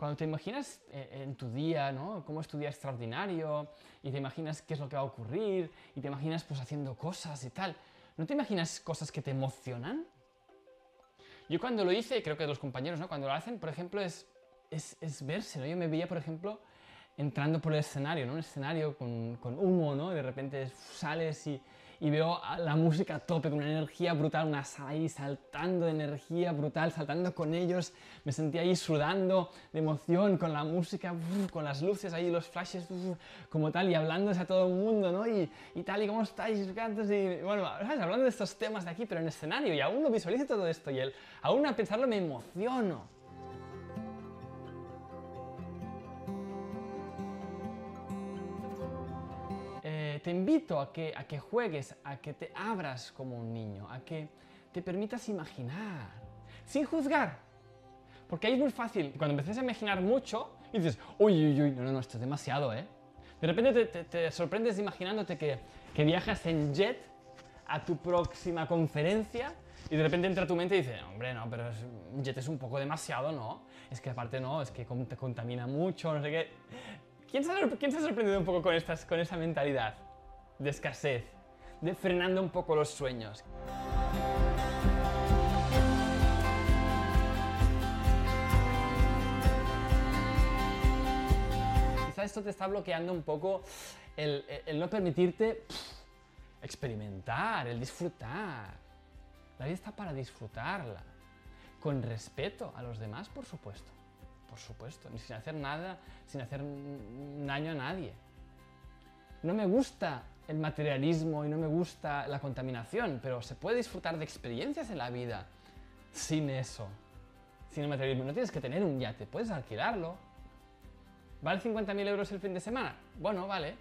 Cuando te imaginas eh, en tu día, ¿no? Cómo es tu día extraordinario y te imaginas qué es lo que va a ocurrir y te imaginas pues haciendo cosas y tal, ¿no te imaginas cosas que te emocionan? Yo cuando lo hice, creo que los compañeros, ¿no? Cuando lo hacen, por ejemplo, es, es, es verse, ¿no? Yo me veía, por ejemplo, entrando por el escenario, ¿no? Un escenario con, con humo, ¿no? De repente sales y, y veo la música a tope, con una energía brutal, una sala ahí saltando de energía brutal, saltando con ellos. Me sentía ahí sudando de emoción con la música, con las luces ahí, los flashes, como tal, y hablándose a todo el mundo, ¿no? Y, y tal, y cómo estáis, y bueno, hablando de estos temas de aquí, pero en escenario, y aún no visualizo todo esto, y aún a pensarlo me emociono. Te invito a que, a que juegues, a que te abras como un niño, a que te permitas imaginar, sin juzgar. Porque ahí es muy fácil, cuando empiezas a imaginar mucho, y dices, uy, uy, uy, no, no, no, esto es demasiado, ¿eh? De repente te, sorprendes imaginándote que, que viajas en jet a tu próxima conferencia y de repente entra tu mente y dice, hombre, no, pero un jet es un poco demasiado, ¿no? Es que aparte no, es que te contamina mucho, no sé qué. ¿Quién se, ha, ¿quién se ha sorprendido un poco con, estas, con esa mentalidad? De escasez, de frenando un poco los sueños. Quizá esto te está bloqueando un poco el, no permitirte experimentar, el disfrutar. La vida está para disfrutarla, con respeto a los demás, por supuesto. Por supuesto, sin hacer nada, sin hacer daño a nadie. No me gusta el materialismo y no me gusta la contaminación, pero se puede disfrutar de experiencias en la vida sin eso, sin el materialismo. No tienes que tener un yate, puedes alquilarlo. ¿Vale 50.000 euros el fin de semana? Bueno, vale.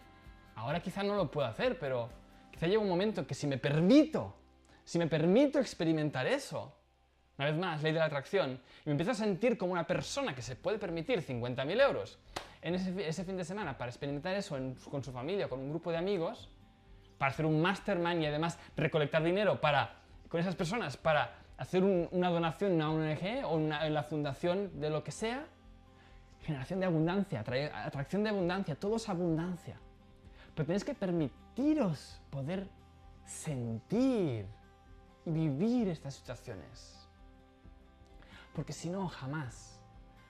Ahora quizá no lo puedo hacer, pero quizá llega un momento que si me permito, si me permito experimentar eso, una vez más, ley de la atracción, y me empiezo a sentir como una persona que se puede permitir 50.000 euros en ese, fin de semana para experimentar eso con su familia, con un grupo de amigos, para hacer un mastermind y además recolectar dinero para, con esas personas para hacer una donación a una ONG o en la fundación de lo que sea, generación de abundancia, atracción de abundancia, todo es abundancia. Pero tenéis que permitiros poder sentir y vivir estas situaciones porque si no, jamás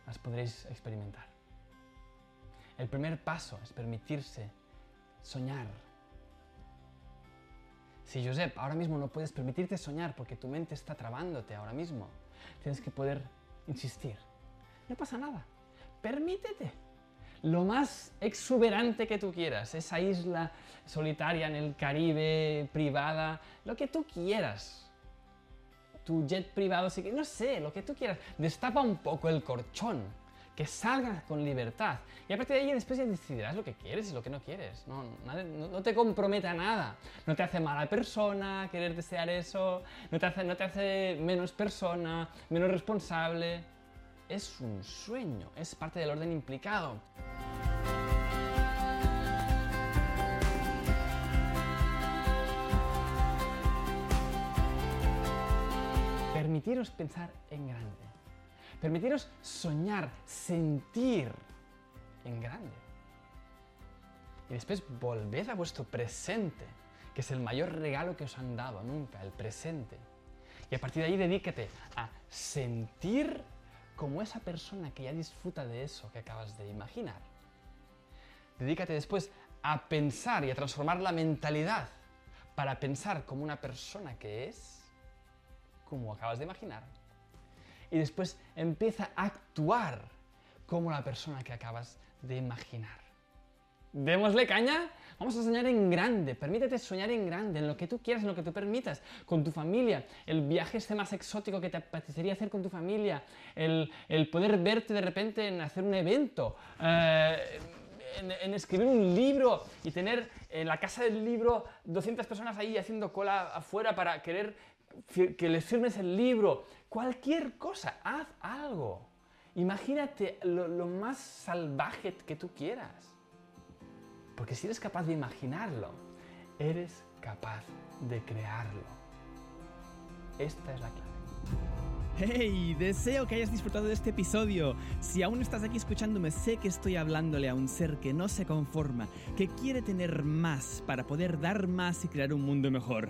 las podréis experimentar. El primer paso es permitirse soñar. Si Josep, ahora mismo no puedes permitirte soñar porque tu mente está trabándote ahora mismo, tienes que poder insistir. No pasa nada. Permítete lo más exuberante que tú quieras, esa isla solitaria en el Caribe, privada, lo que tú quieras tu jet privado, que no sé, lo que tú quieras. Destapa un poco el corchón, que salga con libertad. Y a partir de ahí después ya decidirás lo que quieres y lo que no quieres. No, no, te comprometa nada. No te hace mala persona querer desear eso, no te, hace, no te hace menos persona, menos responsable. Es un sueño, es parte del orden implicado. permitiros pensar en grande. Permitiros soñar, sentir en grande. Y después volved a vuestro presente, que es el mayor regalo que os han dado nunca, el presente. Y a partir de ahí dedícate a sentir como esa persona que ya disfruta de eso que acabas de imaginar. Dedícate después a pensar y a transformar la mentalidad para pensar como una persona que es como acabas de imaginar. Y después empieza a actuar como la persona que acabas de imaginar. Démosle caña. Vamos a soñar en grande. Permítete soñar en grande, en lo que tú quieras, en lo que tú permitas, con tu familia. El viaje este más exótico que te apetecería hacer con tu familia. El, poder verte de repente en hacer un evento. Eh, en, en, escribir un libro y tener en la casa del libro 200 personas ahí haciendo cola afuera para querer que les firmes el libro, cualquier cosa, haz algo. Imagínate lo, más salvaje que tú quieras. Porque si eres capaz de imaginarlo, eres capaz de crearlo. Esta es la clave. Hey, deseo que hayas disfrutado de este episodio. Si aún estás aquí escuchándome, sé que estoy hablándole a un ser que no se conforma, que quiere tener más para poder dar más y crear un mundo mejor.